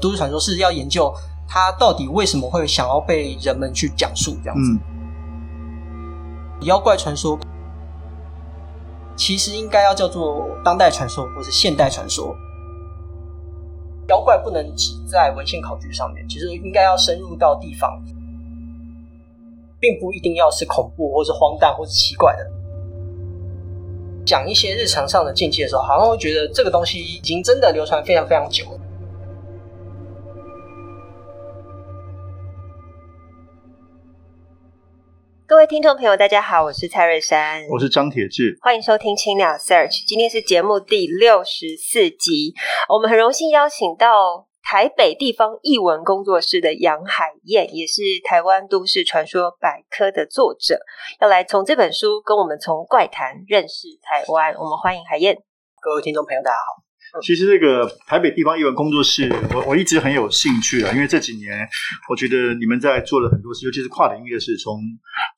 都市传说是要研究它到底为什么会想要被人们去讲述这样子。嗯、妖怪传说其实应该要叫做当代传说或是现代传说。妖怪不能只在文献考据上面，其实应该要深入到地方，并不一定要是恐怖或是荒诞或是奇怪的。讲一些日常上的禁忌的时候，好像会觉得这个东西已经真的流传非常非常久了。位听众朋友，大家好，我是蔡瑞山，我是张铁志，欢迎收听青鸟 Search，今天是节目第六十四集，我们很荣幸邀请到台北地方译文工作室的杨海燕，也是台湾都市传说百科的作者，要来从这本书跟我们从怪谈认识台湾。我们欢迎海燕。各位听众朋友，大家好。其实这个台北地方译文工作室，我我一直很有兴趣啊，因为这几年我觉得你们在做了很多事，尤其是跨领域的事，从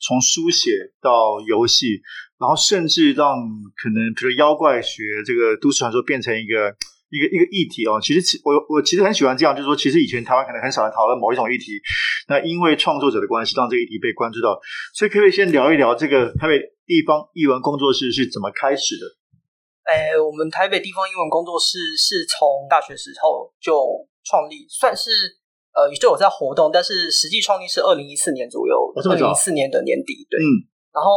从书写到游戏，然后甚至让可能比如妖怪学这个都市传说变成一个一个一个议题哦。其实我我其实很喜欢这样，就是说，其实以前台湾可能很少人讨论某一种议题，那因为创作者的关系，让这个议题被关注到。所以可不可以先聊一聊这个台北地方译文工作室是怎么开始的？哎，我们台北地方英文工作室是从大学时候就创立，算是呃，就有在活动，但是实际创立是二零一四年左右，二零一四年的年底，对。嗯。然后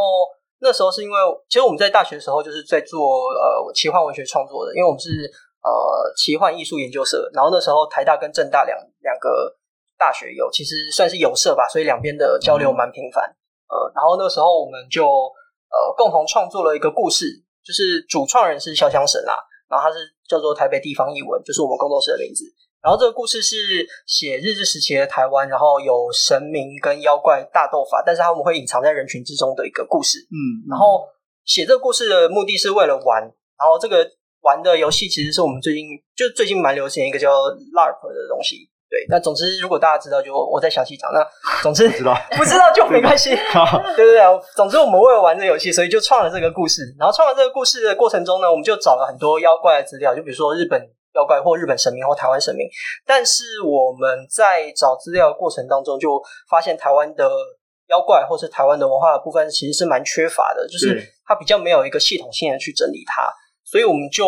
那时候是因为，其实我们在大学的时候就是在做呃奇幻文学创作的，因为我们是呃奇幻艺术研究社，然后那时候台大跟政大两两个大学有，其实算是有社吧，所以两边的交流蛮频繁。嗯、呃，然后那时候我们就呃共同创作了一个故事。就是主创人是潇湘神啦，然后他是叫做台北地方译文，就是我们工作室的名字。然后这个故事是写日治时期的台湾，然后有神明跟妖怪大斗法，但是他们会隐藏在人群之中的一个故事。嗯，然后写这个故事的目的是为了玩，然后这个玩的游戏其实是我们最近就最近蛮流行的一个叫 LARP 的东西。对，那总之，如果大家知道，就我再详细讲。那总之，不知道 不知道就没关系。对对对，总之我们为了玩这个游戏，所以就创了这个故事。然后创了这个故事的过程中呢，我们就找了很多妖怪的资料，就比如说日本妖怪或日本神明或台湾神明。但是我们在找资料的过程当中，就发现台湾的妖怪或是台湾的文化的部分其实是蛮缺乏的，就是它比较没有一个系统性的去整理它。所以我们就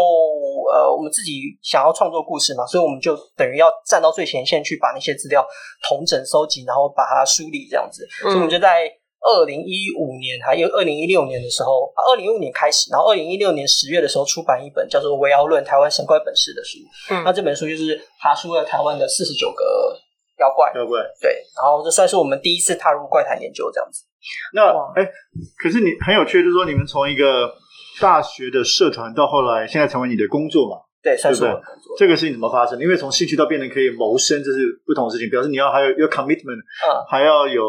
呃，我们自己想要创作故事嘛，所以我们就等于要站到最前线去把那些资料统整收集，然后把它梳理这样子。嗯、所以我们就在二零一五年还有二零一六年的时候，二零一五年开始，然后二零一六年十月的时候出版一本叫做《维奥论台湾神怪本事》的书。嗯，那这本书就是爬梳了台湾的四十九个妖怪。妖怪对，然后这算是我们第一次踏入怪谈研究这样子。那哎、欸，可是你很有趣，就是说你们从一个。大学的社团到后来，现在成为你的工作嘛？对，算是我的工作。这个事情怎么发生？因为从兴趣到变成可以谋生，这是不同的事情。表示你要还有有 commitment，嗯，还要有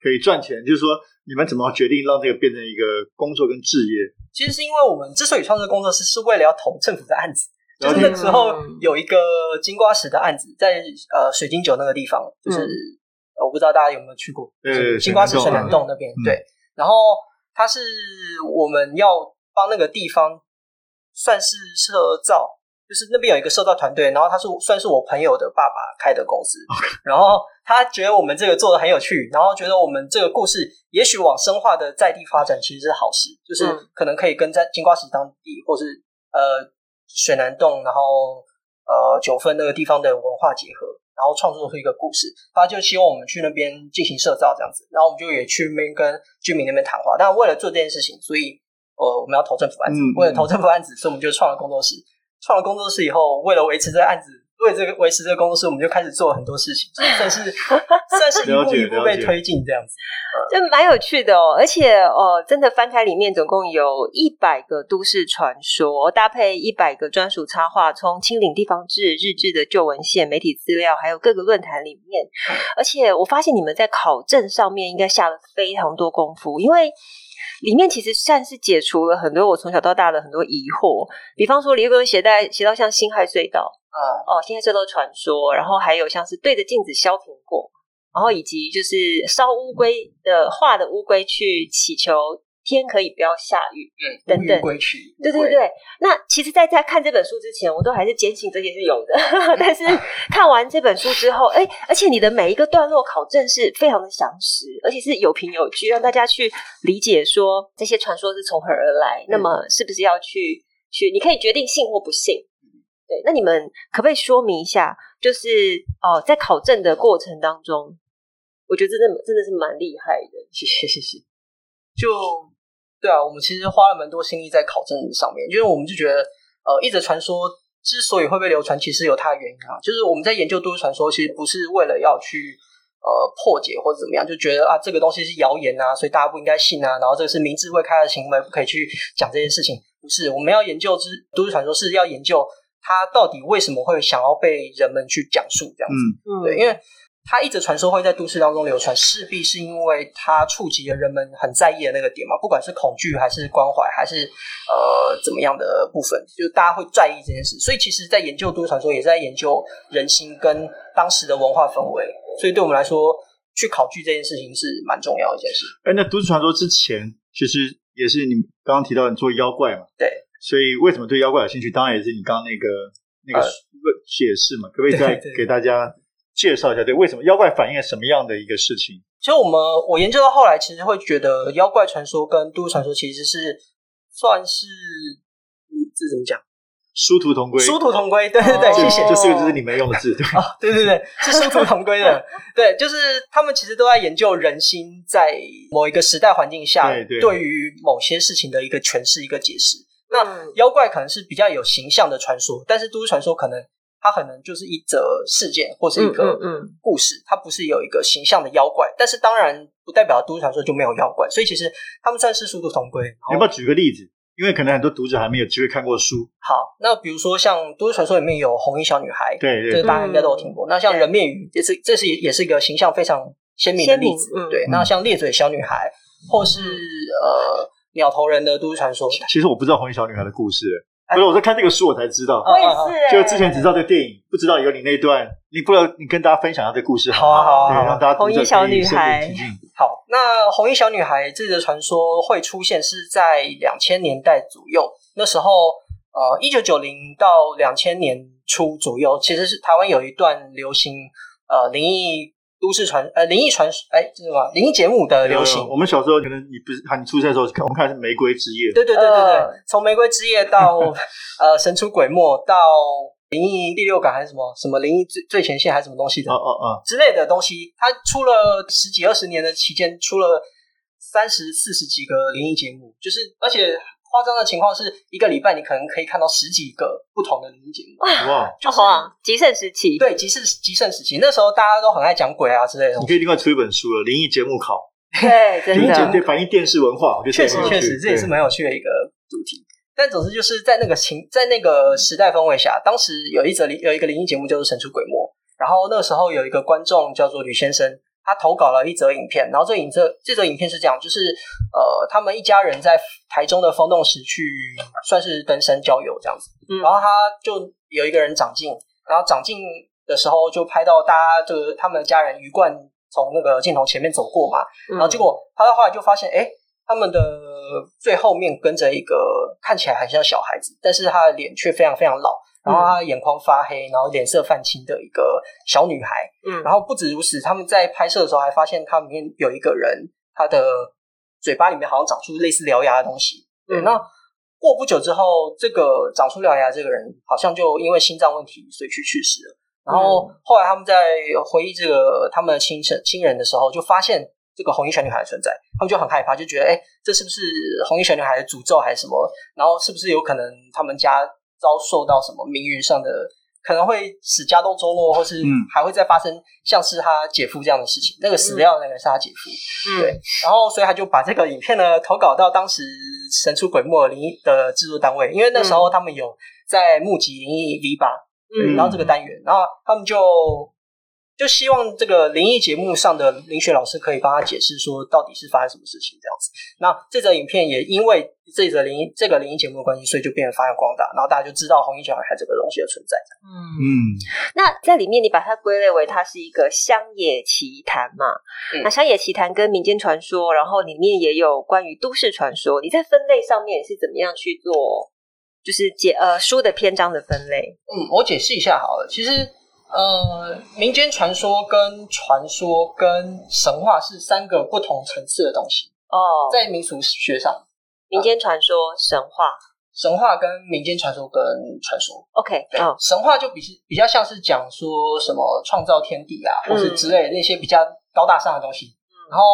可以赚钱。就是说，你们怎么决定让这个变成一个工作跟置业？其实是因为我们之所以创这个工作室，是为了要投政府的案子。就是那时候有一个金瓜石的案子，在呃水晶酒那个地方，就是、嗯、我不知道大家有没有去过，对，金瓜石水南洞那边。对，然后它是我们要。帮那个地方算是社造，就是那边有一个社造团队，然后他是算是我朋友的爸爸开的公司. 然后他觉得我们这个做的很有趣，然后觉得我们这个故事也许往深化的在地发展其实是好事，就是可能可以跟在金瓜石当地或是呃水南洞，然后呃九份那个地方的文化结合，然后创作出一个故事，他就希望我们去那边进行社造这样子，然后我们就也去那边跟居民那边谈话，但为了做这件事情，所以。呃，我们要投政府案子，为了投政府案子，所以我们就创了工作室。创了工作室以后，为了维持这个案子，为这个维持这个工作室，我们就开始做很多事情，算是 算是一步一步被推进这样子，就蛮有趣的哦。而且哦，真的翻开里面总共有一百个都市传说，搭配一百个专属插画，从清领地方志、日志的旧文献、媒体资料，还有各个论坛里面。而且我发现你们在考证上面应该下了非常多功夫，因为。里面其实算是解除了很多我从小到大的很多疑惑，比方说，里面写带携到像辛亥隧道，嗯，哦，辛亥隧道传说，然后还有像是对着镜子削苹果，然后以及就是烧乌龟的画的乌龟去祈求天可以不要下雨，嗯，等等归去，对对对。那其实，在在看这本书之前，我都还是坚信这些是有的。但是看完这本书之后，哎，而且你的每一个段落考证是非常的详实，而且是有凭有据，让大家去理解说这些传说是从何而来。嗯、那么，是不是要去去？你可以决定信或不信。对，那你们可不可以说明一下？就是哦，在考证的过程当中，我觉得真的真的是蛮厉害的。谢谢谢谢。就对啊，我们其实花了蛮多心力在考证上面，因为我们就觉得，呃，一则传说之所以会被流传，其实有它的原因啊。就是我们在研究都市传说，其实不是为了要去呃破解或者怎么样，就觉得啊这个东西是谣言啊，所以大家不应该信啊。然后这个是明智未开的行为，不可以去讲这件事情。不是，我们要研究之都市传说，是要研究。它到底为什么会想要被人们去讲述这样子？嗯，对，因为他一直传说会在都市当中流传，势必是因为它触及了人们很在意的那个点嘛，不管是恐惧还是关怀，还是呃怎么样的部分，就大家会在意这件事。所以，其实，在研究都市传说，也是在研究人心跟当时的文化氛围。所以，对我们来说，去考据这件事情是蛮重要的一件事。哎，那都市传说之前，其实也是你刚刚提到你做妖怪嘛？对。所以，为什么对妖怪有兴趣？当然也是你刚刚那个那个解释嘛。可不可以再给大家介绍一下？对，为什么妖怪反映了什么样的一个事情？其实我们我研究到后来，其实会觉得妖怪传说跟都市传说其实是算是，嗯，这怎么讲？殊途同归。殊途同归，对对对，谢谢。这四个字是你没用的字，对啊，对对对，是殊途同归的。对，就是他们其实都在研究人心在某一个时代环境下，对于某些事情的一个诠释、一个解释。那妖怪可能是比较有形象的传说，但是都市传说可能它可能就是一则事件或是一个故事，它不是有一个形象的妖怪。但是当然不代表都市传说就没有妖怪，所以其实他们算是殊途同归。你要不要举个例子？因为可能很多读者还没有机会看过书。好，那比如说像都市传说里面有红衣小女孩，对对，这大家应该都有听过。那像人面鱼，这是这是也是一个形象非常鲜明的例子。对，那像裂嘴小女孩，或是呃。鸟头人的都市传说，其实我不知道红衣小女孩的故事，不是我在看这个书我才知道。我也是，就之前只知道这个电影，不知道有你那段，你不知道你跟大家分享下这个故事，好啊好啊，让大家红衣小女孩。好，那红衣小女孩这个传说会出现是在两千年代左右，那时候呃一九九零到两千年初左右，其实是台湾有一段流行呃灵异。都市传呃灵异传说哎，这是什么灵异节目的流行？我们小时候可能你不是喊你出生的时候，我们看是《玫瑰之夜》。对对对对对，从、呃《玫瑰之夜》到 呃神出鬼没，到灵异第六感还是什么什么灵异最最前线还是什么东西的？哦哦哦之类的东西，它出了十几二十年的期间，出了三十四十几个灵异节目，就是而且。夸张的情况是一个礼拜，你可能可以看到十几个不同的灵异节目。哇，就是啊，极盛时期。对，极盛极盛时期，那时候大家都很爱讲鬼啊之类的。你可以另外出一本书了，《灵异节目考》。对，真的。对，反映电视文化，我觉得确实确实，这也是蛮有趣的一个主题。但总之就是在那个情，在那个时代氛围下，当时有一则有一个灵异节目，叫做《神出鬼没》，然后那个时候有一个观众叫做吕先生。他投稿了一则影片，然后这影这这则影片是这样，就是呃，他们一家人在台中的风洞石去算是登山郊游这样子，嗯，然后他就有一个人长进，然后长进的时候就拍到大家就是他们的家人鱼贯从那个镜头前面走过嘛，嗯，然后结果他到后来就发现，哎，他们的最后面跟着一个看起来很像小孩子，但是他的脸却非常非常老。然后她眼眶发黑，然后脸色泛青的一个小女孩。嗯，然后不止如此，他们在拍摄的时候还发现，他里面有一个人，他的嘴巴里面好像长出类似獠牙的东西。对，那过不久之后，这个长出獠牙这个人好像就因为心脏问题，所以去去世了。然后后来他们在回忆这个他们的亲生亲人的时候，就发现这个红衣小女孩的存在，他们就很害怕，就觉得哎，这是不是红衣小女孩的诅咒还是什么？然后是不是有可能他们家？遭受到什么名誉上的，可能会使家道中落，或是还会再发生像是他姐夫这样的事情。嗯、那个死掉的那个是他姐夫，嗯、对。然后，所以他就把这个影片呢投稿到当时神出鬼没灵异的制作单位，因为那时候他们有在募集灵异 V 八，嗯，然后这个单元，然后他们就就希望这个灵异节目上的林雪老师可以帮他解释说到底是发生什么事情这样子。那这则影片也因为这则灵异这个灵异节目的关系，所以就变得发扬光大，然后大家就知道红衣小女孩这个东西的存在。嗯嗯，那在里面你把它归类为它是一个乡野奇谈嘛？嗯、那乡野奇谈跟民间传说，然后里面也有关于都市传说，你在分类上面是怎么样去做？就是解呃书的篇章的分类？嗯，我解释一下好了，其实。呃，民间传说跟传说跟神话是三个不同层次的东西哦。在民俗学上，民间传说、神话、神话跟民间传说跟传说，OK，对，神话就比比较像是讲说什么创造天地啊，或是之类的那些比较高大上的东西。然后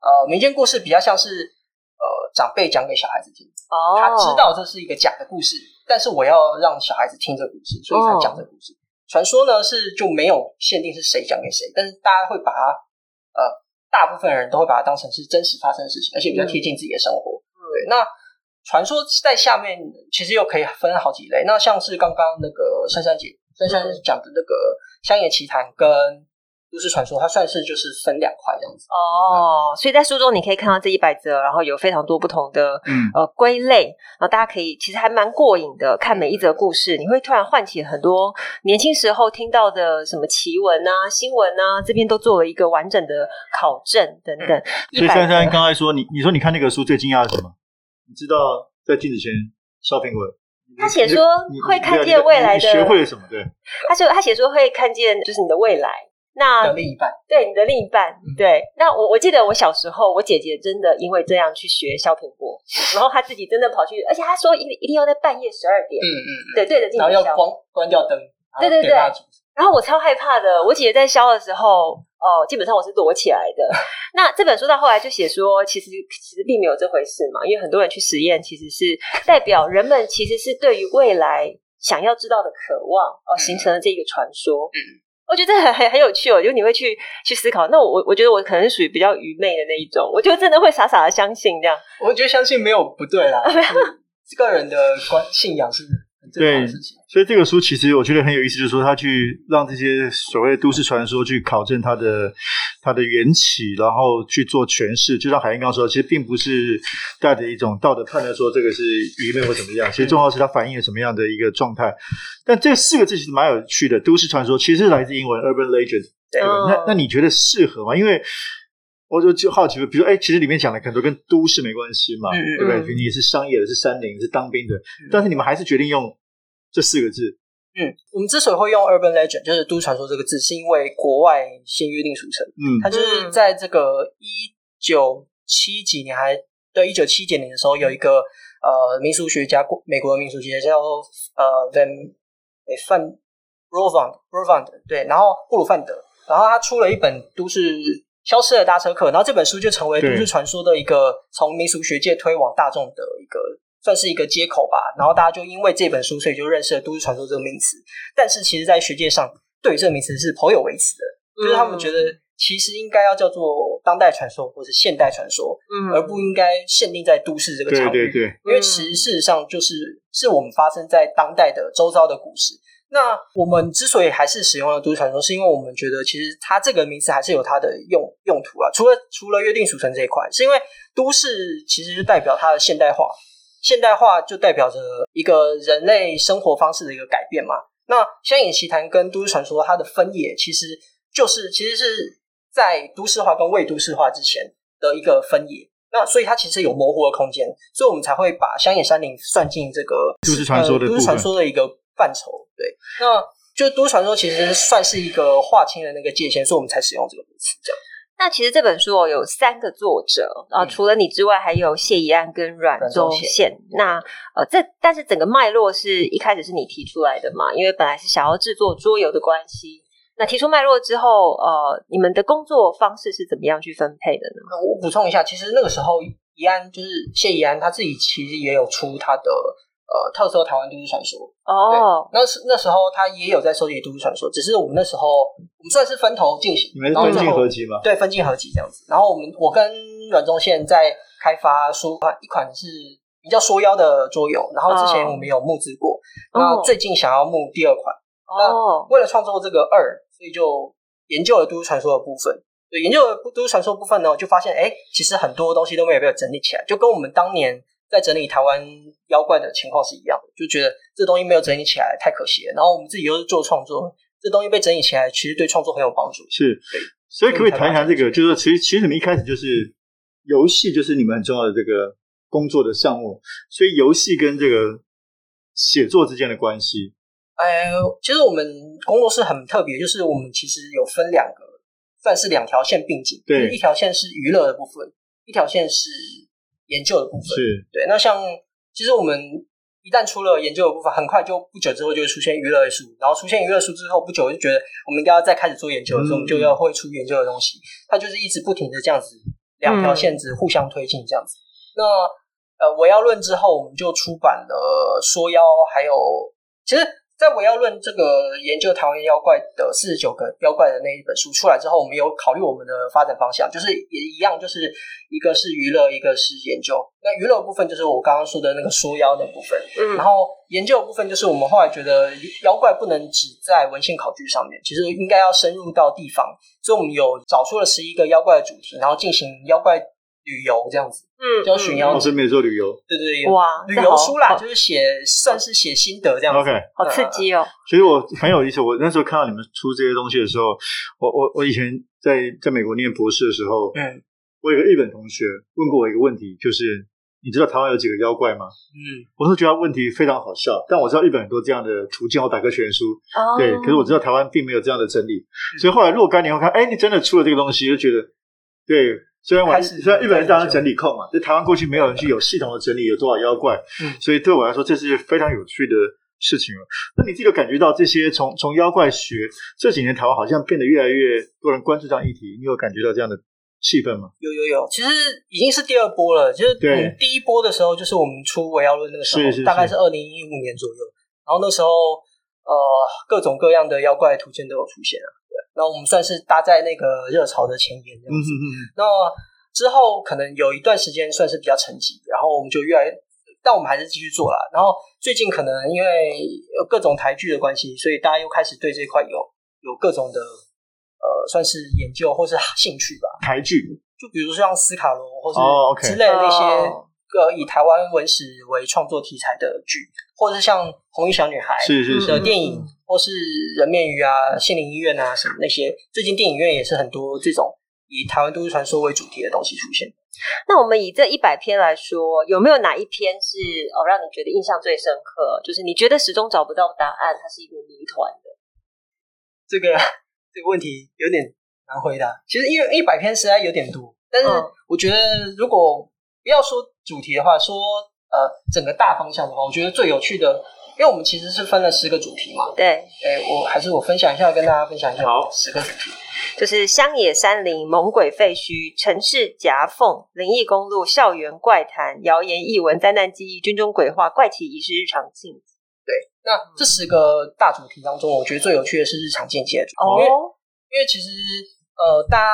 呃，民间故事比较像是呃长辈讲给小孩子听，哦，他知道这是一个假的故事，但是我要让小孩子听这个故事，所以才讲这个故事。传说呢是就没有限定是谁讲给谁，但是大家会把它呃，大部分人都会把它当成是真实发生的事情，而且比较贴近自己的生活。嗯、对，那传说在下面其实又可以分好几类，那像是刚刚那个珊珊姐珊珊讲的那个乡野奇谈跟。都市传说，它算是就是分两块这样子哦，所以在书中你可以看到这一百则，然后有非常多不同的嗯呃归类，然后大家可以其实还蛮过瘾的，看每一则故事，你会突然唤起很多年轻时候听到的什么奇闻啊、新闻啊，这边都做了一个完整的考证等等。所以珊珊刚才说，你你说你看那个书最惊讶的是什么？你知道在镜子前削苹果，他写说会看见未来的，学会了什么？对，他说他写说会看见就是你的未来。那的另一半，对你的另一半，嗯、对。那我我记得我小时候，我姐姐真的因为这样去学削苹果，然后她自己真的跑去，而且她说一一定要在半夜十二点，嗯嗯，对对着镜后要关关掉灯，对对对。然后我超害怕的，我姐姐在削的时候，哦，基本上我是躲起来的。那这本书到后来就写说，其实其实并没有这回事嘛，因为很多人去实验，其实是 代表人们其实是对于未来想要知道的渴望，哦，形成了这个传说，嗯。我觉得很很很有趣哦，就你会去去思考。那我我觉得我可能属于比较愚昧的那一种，我就真的会傻傻的相信这样。我觉得相信没有不对啦，个人的观信仰是。对，所以这个书其实我觉得很有意思，就是说他去让这些所谓都市传说去考证它的它的缘起，然后去做诠释。就像海燕刚刚说，其实并不是带着一种道德判断说这个是愚昧或怎么样，其实重要是它反映了什么样的一个状态。但这四个字其实蛮有趣的，都市传说其实是来自英文 urban legend，对吧？那那你觉得适合吗？因为我就就好奇，比如说，哎，其实里面讲的很多跟都市没关系嘛，嗯、对不对？你是商业的，是山林，是当兵的，嗯、但是你们还是决定用这四个字。嗯，我们之所以会用 urban legend，就是都市传说这个字，是因为国外先约定俗成。嗯，它就是在这个一九七几年还对一九七几年的时候，有一个呃民俗学家，美国的民俗学家叫呃 Van 哎范 Rovand Rovand 对，然后布鲁范德，然后他出了一本都市。消失的搭车客，然后这本书就成为都市传说的一个从民俗学界推往大众的一个算是一个接口吧。然后大家就因为这本书，所以就认识了都市传说这个名词。但是其实，在学界上对于这个名词是颇有微词的，就是他们觉得其实应该要叫做当代传说或是现代传说，嗯，而不应该限定在都市这个场域。对对对，因为其实事实上就是是我们发生在当代的周遭的故事。那我们之所以还是使用了都市传说，是因为我们觉得其实它这个名词还是有它的用用途啊。除了除了约定俗成这一块，是因为都市其实就代表它的现代化，现代化就代表着一个人类生活方式的一个改变嘛。那乡野奇谈跟都市传说它的分野，其实就是其实是在都市化跟未都市化之前的一个分野。那所以它其实有模糊的空间，所以我们才会把乡野山林算进这个都市传说的都市传说的一个范畴。对，那就都市传说其实算是一个划清的那个界限，所以我们才使用这个名词。这样。那其实这本书哦有三个作者啊，嗯、除了你之外，还有谢怡安跟阮宗宪。那呃，这但是整个脉络是一开始是你提出来的嘛？因为本来是想要制作桌游的关系。那提出脉络之后，呃，你们的工作方式是怎么样去分配的呢？我补充一下，其实那个时候怡安就是谢怡安他自己其实也有出他的。呃，特色台湾都市传说哦，那是那时候他也有在收集都市传说，只是我们那时候我们算是分头进行，你们是分进合集吗？对，分进合集这样子。然后我们我跟阮宗宪在开发出一款是比较缩腰的桌游，然后之前我们有募资过，那、哦、最近想要募第二款。哦，那为了创作这个二，所以就研究了都市传说的部分。对，研究了都市传说部分呢，就发现哎，其实很多东西都没有被整理起来，就跟我们当年在整理台湾妖怪的情况是一样的，就觉得这东西没有整理起来太可惜了。然后我们自己又是做创作，这东西被整理起来，其实对创作很有帮助。是，所以可不可以谈一谈这个？就是说其实其实你们一开始就是游戏，就是你们很重要的这个工作的项目，所以游戏跟这个写作之间的关系。哎，其实我们工作室很特别，就是我们其实有分两个，算是两条线并进。对，一条线是娱乐的部分，一条线是研究的部分。是，对。那像其实我们一旦出了研究的部分，很快就不久之后就会出现娱乐书，然后出现娱乐书之后，不久就觉得我们应该要再开始做研究的时候，嗯、我们就要会出研究的东西。它就是一直不停的这样子，两条线子互相推进这样子。嗯、那呃，我要论之后，我们就出版了说妖，还有其实。在《我要论》这个研究台湾妖怪的四十九个妖怪的那一本书出来之后，我们有考虑我们的发展方向，就是也一样，就是一个是娱乐，一个是研究。那娱乐部分就是我刚刚说的那个说妖的部分，嗯，然后研究的部分就是我们后来觉得妖怪不能只在文献考据上面，其实应该要深入到地方，所以我们有找出了十一个妖怪的主题，然后进行妖怪。旅游这样子，嗯，叫巡妖。我是没有做旅游，对对对，哇，旅游书啦，就是写，算是写心得这样子。OK，好刺激哦。其实我很有意思，我那时候看到你们出这些东西的时候，我我我以前在在美国念博士的时候，嗯，我有个日本同学问过我一个问题，就是你知道台湾有几个妖怪吗？嗯，我是觉得问题非常好笑，但我知道日本很多这样的图鉴或百科全书，哦，对，可是我知道台湾并没有这样的整理，所以后来若干年后看，哎，你真的出了这个东西，就觉得对。虽然我虽然日本人当然整理控嘛，就台湾过去没有人去有系统的整理有多少妖怪，嗯，所以对我来说这是非常有趣的事情了。那你自己有感觉到这些从从妖怪学这几年台湾好像变得越来越多人关注这样议题，你有感觉到这样的气氛吗？有有有，其实已经是第二波了。就是对第一波的时候，就是我们出围妖论那个时候，是是是大概是二零一五年左右，然后那时候呃各种各样的妖怪图鉴都有出现了。那我们算是搭在那个热潮的前沿这样子。嗯、哼哼那之后可能有一段时间算是比较沉寂，然后我们就越来越，但我们还是继续做了。然后最近可能因为有各种台剧的关系，所以大家又开始对这一块有有各种的呃，算是研究或是兴趣吧。台剧，就比如说像斯卡罗或是之类的那些个以台湾文史为创作题材的剧，或者是像红衣小女孩是是的电影。或是人面鱼啊、心灵医院啊什么那些，最近电影院也是很多这种以台湾都市传说为主题的东西出现。那我们以这一百篇来说，有没有哪一篇是哦让你觉得印象最深刻？就是你觉得始终找不到答案，它是一个谜团的？这个 这个问题有点难回答。其实因为一百篇实在有点多，但是我觉得如果不要说主题的话，说呃整个大方向的话，我觉得最有趣的。因为我们其实是分了十个主题嘛，对，哎，我还是我分享一下，跟大家分享一下，好，十个主题，就是乡野山林、猛鬼废墟、城市夹缝、灵异公路、校园怪谈、谣言异闻、灾难记忆、军中鬼话、怪奇仪式、日常禁忌。对，那这十个大主题当中，我觉得最有趣的是日常禁忌的主题，哦，因为因为其实呃，大家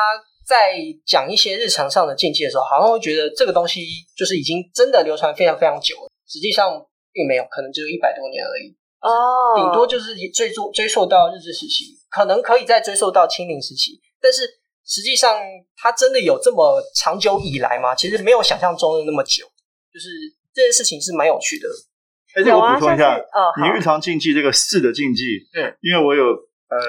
在讲一些日常上的禁忌的时候，好像会觉得这个东西就是已经真的流传非常非常久了，实际上。并没有，可能只有一百多年而已哦，顶多就是追溯追溯到日治时期，可能可以再追溯到清领时期，但是实际上它真的有这么长久以来吗？其实没有想象中的那么久，就是这件事情是蛮有趣的。而且我补充一下，哦、你日常禁忌这个四的禁忌，嗯，因为我有呃，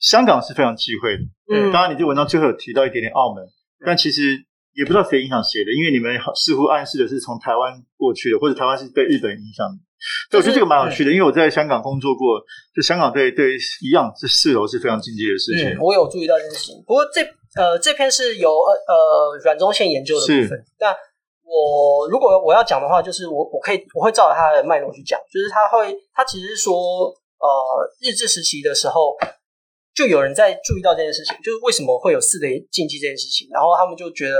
香港是非常忌讳的，嗯，当然你这文章最后有提到一点点澳门，嗯、但其实。也不知道谁影响谁的，因为你们似乎暗示的是从台湾过去的，或者台湾是被日本影响的。所以我觉得这个蛮有趣的，因为我在香港工作过，就香港对对一样，这四楼是非常禁忌的事情。嗯，我有注意到这件事情。不过这呃这篇是由呃阮宗宪研究的部分。是但我如果我要讲的话，就是我我可以我会照着他的脉络去讲，就是他会他其实是说呃日治时期的时候。就有人在注意到这件事情，就是为什么会有四的禁忌这件事情，然后他们就觉得。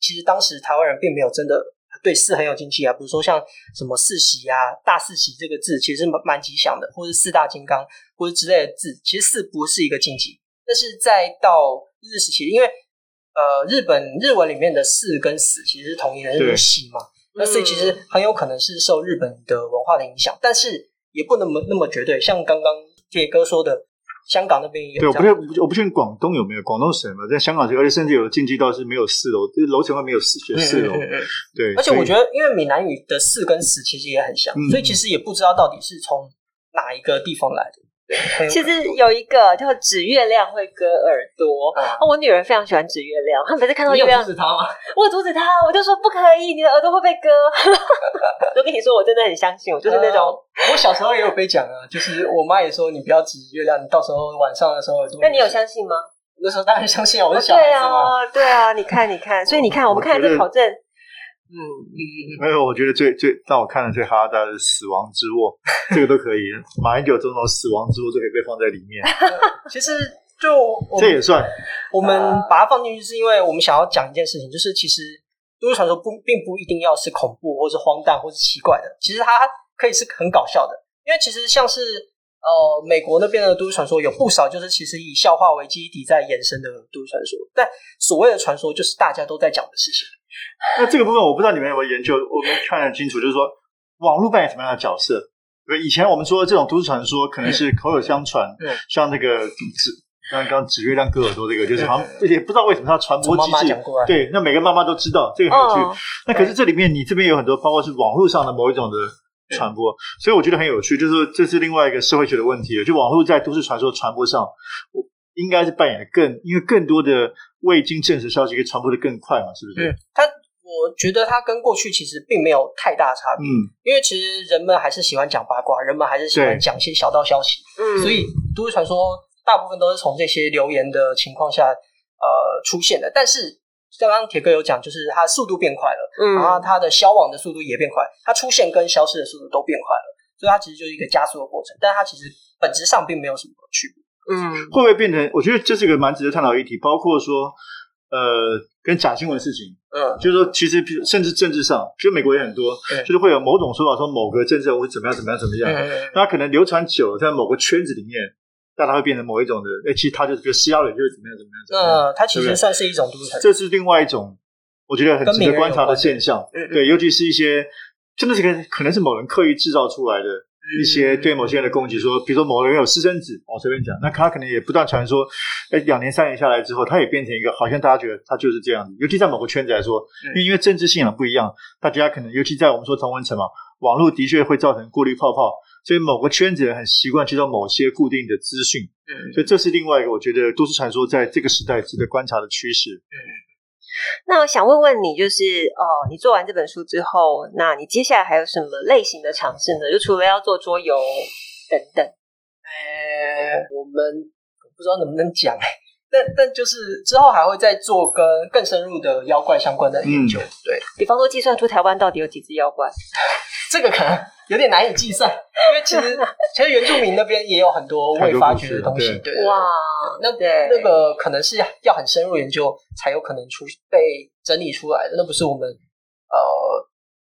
其实当时台湾人并没有真的对四很有禁忌啊，比如说像什么四喜啊、大四喜这个字，其实蛮蛮吉祥的，或是四大金刚或者之类的字，其实四不是一个禁忌。但是再到日治时期，因为呃日本日文里面的四跟死其实是同音的，是喜嘛，那所以其实很有可能是受日本的文化的影响，但是也不能那么绝对。像刚刚杰哥说的，香港那边也有。对，我不确我不确定广东有没有，广东省嘛，在香港这个，而且甚至有的禁忌到是没有四楼，就是楼层外没有四学四楼。对，而且我觉得，因为闽南语的四跟十其实也很像，所以其实也不知道到底是从哪一个地方来的。其实有一个叫指月亮会割耳朵，我女儿非常喜欢指月亮，她每次看到月亮，你有阻止她吗？我阻止她，我就说不可以，你的耳朵会被割。我跟你说，我真的很相信，我就是那种。我小时候也有被讲啊，就是我妈也说你不要指月亮，你到时候晚上的时候耳朵。那你有相信吗？那时候当然相信啊，我是小孩子嘛。对啊，对啊，你看，你看，所以你看，我们看这考证。嗯嗯嗯，没有，我觉得最最让我看的最哈达的是死亡之握，这个都可以。马英九这种死亡之握都可以被放在里面。其实就这也算，我们把它放进去，是因为我们想要讲一件事情，就是其实都市传说不并不一定要是恐怖，或是荒诞，或是奇怪的。其实它可以是很搞笑的，因为其实像是呃美国那边的都市传说有不少，就是其实以笑话为基底在延伸的都市传说。但所谓的传说，就是大家都在讲的事情。那这个部分我不知道你们有没有研究，我没看得清楚。就是说，网络扮演什么样的角色？以前我们说这种都市传说可能是口耳相传，嗯、像那个指，刚刚指月亮割耳朵这个，就是好像也不知道为什么它传播机制。对，那每个妈妈都知道这个很有趣。哦、那可是这里面你这边有很多，包括是网络上的某一种的传播，所以我觉得很有趣。就是说这是另外一个社会学的问题，就网络在都市传说传播上，我应该是扮演的更，因为更多的。未经证实消息可以传播的更快嘛？是不是？嗯，它，我觉得它跟过去其实并没有太大差别。嗯，因为其实人们还是喜欢讲八卦，人们还是喜欢讲一些小道消息。嗯，所以都市传说大部分都是从这些留言的情况下呃出现的。但是刚刚铁哥有讲，就是它速度变快了，嗯，然后它的消亡的速度也变快，它出现跟消失的速度都变快了，所以它其实就是一个加速的过程。但它其实本质上并没有什么区别。嗯，会不会变成？我觉得这是一个蛮值得探讨议题，包括说，呃，跟假新闻的事情，嗯，就是说，其实甚至政治上，其实美国也很多，嗯、就是会有某种说法，说某个政治人物怎么样，怎么样，怎么样，那、嗯、可能流传久了，在某个圈子里面，但它会变成某一种的，哎，其实它就是比如希拉里就是怎么样，怎么样，怎么样，嗯，它其实算是一种独裁，这是另外一种，我觉得很值得观察的现象，对，尤其是一些真的是可可能是某人刻意制造出来的。一些对某些人的攻击，说，比如说某个人有私生子，我随便讲，那他可能也不断传说，哎，两年三年下来之后，他也变成一个，好像大家觉得他就是这样子。尤其在某个圈子来说，因为因为政治信仰不一样，大家可能尤其在我们说同文层嘛，网络的确会造成过滤泡泡，所以某个圈子人很习惯接受某些固定的资讯，嗯，所以这是另外一个我觉得都市传说在这个时代值得观察的趋势，嗯。那我想问问你，就是哦，你做完这本书之后，那你接下来还有什么类型的尝试呢？就除了要做桌游等等，呃，我们不知道能不能讲，但但就是之后还会再做跟更深入的妖怪相关的研究，嗯、对，比方说计算出台湾到底有几只妖怪，这个可能。有点难以计算，因为其实 其实原住民那边也有很多未发掘的东西。对，哇，那那个可能是要很深入研究才有可能出被整理出来的，那不是我们呃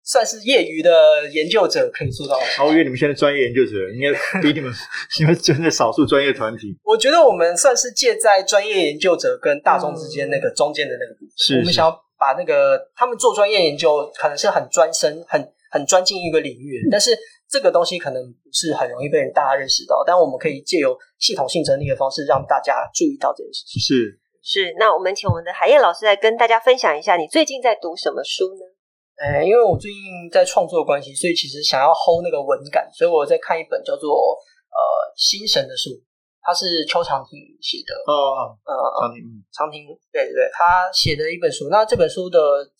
算是业余的研究者可以做到的。哦，因为你们现在专业研究者应该比你们，你们真的少数专业团体。我觉得我们算是介在专业研究者跟大众之间那个中间的那个部分。是，我们想要把那个他们做专业研究，可能是很专深很。很专精一个领域，但是这个东西可能不是很容易被人大家认识到。但我们可以借由系统性整理的方式，让大家注意到这件事情。是是，那我们请我们的海燕老师来跟大家分享一下，你最近在读什么书呢？诶，因为我最近在创作关系，所以其实想要 hold 那个文感，所以我在看一本叫做呃《心神》的书，它是邱长廷写的。哦，呃，长廷，长廷，对对对，他写的一本书。那这本书的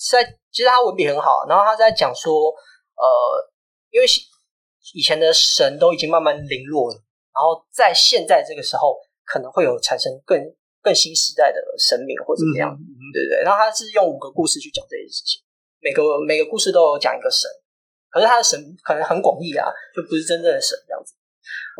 在其实他文笔很好，然后他在讲说。呃，因为以前的神都已经慢慢零落了，然后在现在这个时候，可能会有产生更更新时代的神明或怎么样，嗯嗯、对不对？然后他是用五个故事去讲这件事情，每个每个故事都有讲一个神，可是他的神可能很广义啊，就不是真正的神这样子。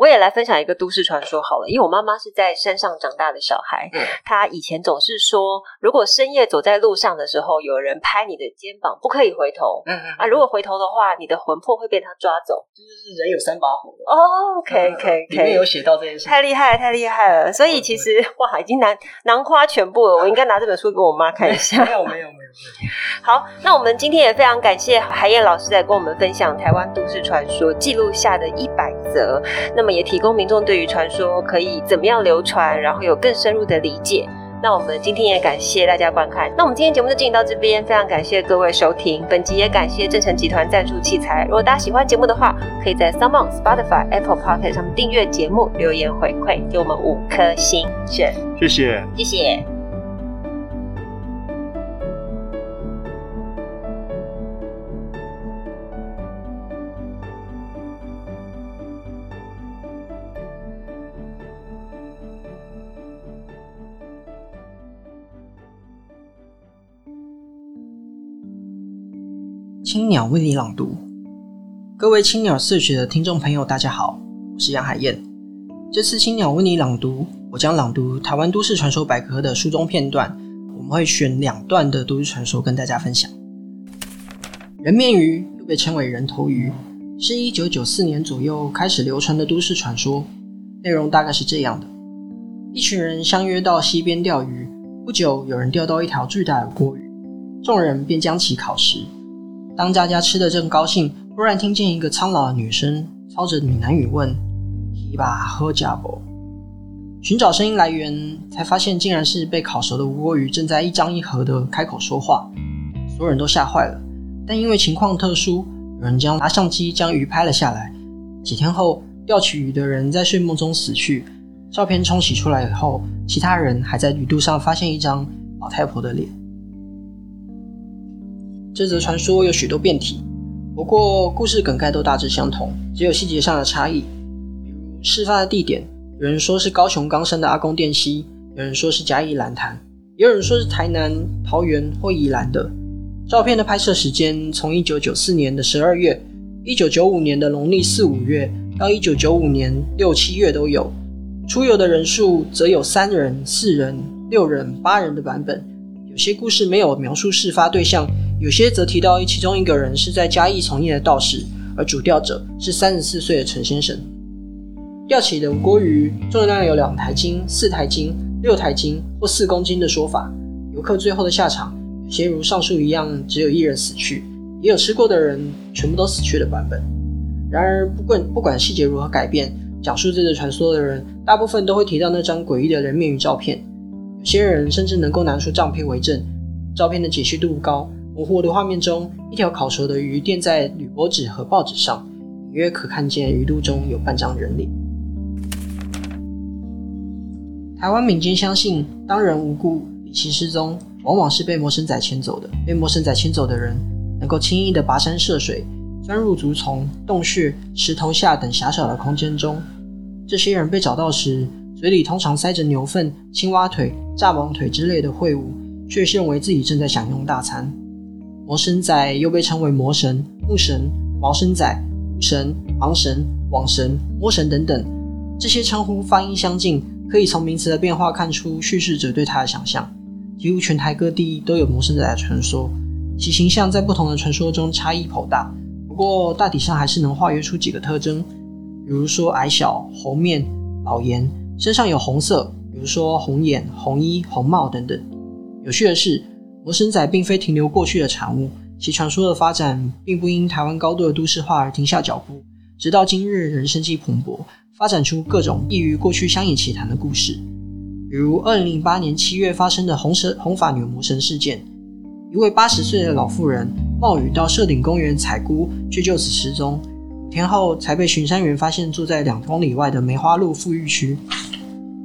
我也来分享一个都市传说好了，因为我妈妈是在山上长大的小孩，嗯、她以前总是说，如果深夜走在路上的时候，有人拍你的肩膀，不可以回头，嗯嗯啊，如果回头的话，你的魂魄会被他抓走。这就是人有三把火哦，OK OK，里面有写到这件事，太厉害了，太厉害了。所以其实哇，已经囊囊括全部了。我应该拿这本书给我妈看一下。没有没有没有。没有没有 好，那我们今天也非常感谢海燕老师来跟我们分享台湾都市传说记录下的一百。则，那么也提供民众对于传说可以怎么样流传，然后有更深入的理解。那我们今天也感谢大家观看，那我们今天节目就进行到这边，非常感谢各位收听，本集也感谢正成集团赞助器材。如果大家喜欢节目的话，可以在 SoundOn、Spotify、Apple Podcast 上面订阅节目，留言回馈，给我们五颗星，谢谢，谢谢。青鸟为你朗读，各位青鸟社区的听众朋友，大家好，我是杨海燕。这次青鸟为你朗读，我将朗读《台湾都市传说百科》的书中片段，我们会选两段的都市传说跟大家分享。人面鱼又被称为人头鱼，是一九九四年左右开始流传的都市传说，内容大概是这样的：一群人相约到溪边钓鱼，不久有人钓到一条巨大的鲑鱼，众人便将其烤食。当大家吃得正高兴，忽然听见一个苍老的女声操着闽南语问：“一把喝家不？”寻找声音来源，才发现竟然是被烤熟的吴郭鱼正在一张一合的开口说话，所有人都吓坏了。但因为情况特殊，有人将拿相机将鱼拍了下来。几天后，钓起鱼的人在睡梦中死去，照片冲洗出来以后，其他人还在鱼肚上发现一张老太婆的脸。这则传说有许多变体，不过故事梗概都大致相同，只有细节上的差异。比如事发的地点，有人说是高雄冈山的阿公店溪，有人说是嘉义兰潭，也有人说是台南、桃园或宜兰的。照片的拍摄时间从一九九四年的十二月、一九九五年的农历四五月到一九九五年六七月都有。出游的人数则有三人、四人、六人、八人的版本。有些故事没有描述事发对象。有些则提到其中一个人是在嘉义从业的道士，而主钓者是三十四岁的陈先生。钓起的吴郭鱼重量有两台斤、四台斤、六台斤或四公斤的说法。游客最后的下场，有些如上述一样，只有一人死去，也有吃过的人全部都死去的版本。然而，不管 不管细节如何改变，讲述这个传说的人，大部分都会提到那张诡异的人面鱼照片。有些人甚至能够拿出照片为证，照片的解析度高。模糊的画面中，一条烤熟的鱼垫在铝箔纸和报纸上，隐约可看见鱼肚中有半张人脸。台湾民间相信，当人无故离奇失踪，往往是被魔神仔牵走的。被魔神仔牵走的人，能够轻易地跋山涉水，钻入竹丛、洞穴、石头下等狭小的空间中。这些人被找到时，嘴里通常塞着牛粪、青蛙腿、蚱蜢腿之类的秽物，却认为自己正在享用大餐。魔神仔又被称为魔神、木神、毛神仔、武神、盲神、网神、魔神等等，这些称呼发音相近，可以从名词的变化看出叙事者对他的想象。几乎全台各地都有魔神仔的传说，其形象在不同的传说中差异颇大，不过大体上还是能划约出几个特征，比如说矮小、红面、老颜，身上有红色，比如说红眼、红衣、红帽等等。有趣的是。魔神仔并非停留过去的产物，其传说的发展并不因台湾高度的都市化而停下脚步，直到今日仍生机蓬勃，发展出各种异于过去乡野奇谈的故事。比如二零零八年七月发生的红蛇红发女魔神事件，一位八十岁的老妇人冒雨到社顶公园采菇，却就此失踪，五天后才被巡山员发现住在两公里外的梅花鹿富裕区。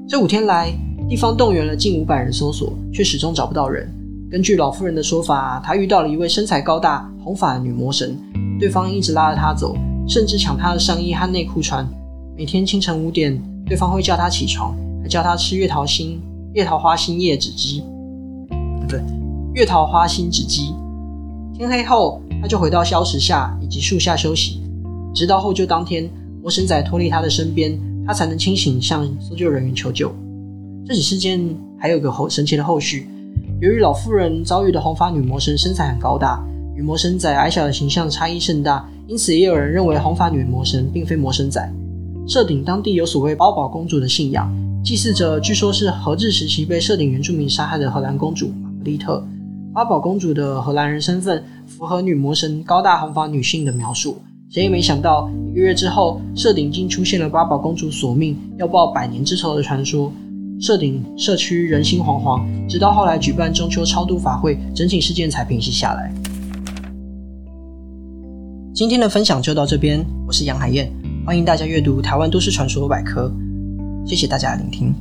这五天来，地方动员了近五百人搜索，却始终找不到人。根据老妇人的说法，她遇到了一位身材高大、红发的女魔神，对方一直拉着她走，甚至抢她的上衣和内裤穿。每天清晨五点，对方会叫她起床，还叫她吃月桃心、月桃花心叶子鸡，不对，月桃花心子鸡。天黑后，她就回到礁石下以及树下休息，直到获救当天，魔神仔脱离她的身边，她才能清醒向搜救人员求救。这起事件还有个后神奇的后续。由于老妇人遭遇的红发女魔神身材很高大，与魔神仔矮小的形象差异甚大，因此也有人认为红发女魔神并非魔神仔。社顶当地有所谓八宝公主的信仰，祭祀者据说是荷治时期被社顶原住民杀害的荷兰公主玛格丽特。八宝公主的荷兰人身份符合女魔神高大红发女性的描述，谁也没想到，一个月之后，社顶竟出现了八宝公主索命要报百年之仇的传说。社顶社区人心惶惶，直到后来举办中秋超度法会，整起事件才平息下来。今天的分享就到这边，我是杨海燕，欢迎大家阅读《台湾都市传说百科》，谢谢大家的聆听。